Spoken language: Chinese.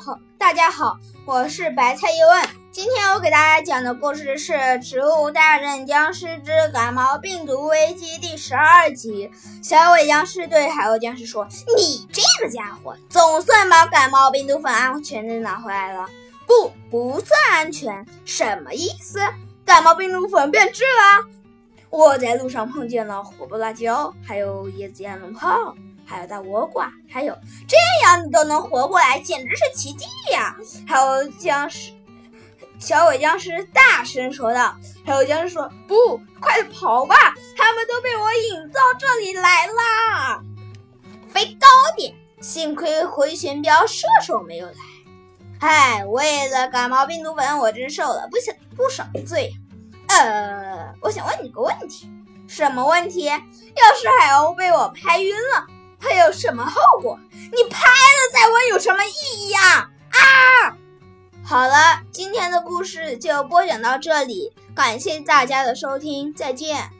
好，大家好，我是白菜叶问。今天我给大家讲的故事是《植物大战僵尸之感冒病毒危机》第十二集。小尾僵尸对海鸥僵尸说：“你这个家伙，总算把感冒病毒粉安全的拿回来了。”“不，不算安全，什么意思？感冒病毒粉变质了？我在路上碰见了火爆辣椒，还有椰子烟龙炮。”还有大倭瓜，还有这样你都能活过来，简直是奇迹呀！还有僵尸，小鬼僵尸大声说道。还有僵尸说：“不，快跑吧！他们都被我引到这里来啦！飞高点，幸亏回旋镖射手没有来。唉，为了感冒病毒粉，我真受了不少不少罪。呃，我想问你个问题，什么问题？要是海鸥被我拍晕了？”会有什么后果？你拍了再问有什么意义啊？啊！好了，今天的故事就播讲到这里，感谢大家的收听，再见。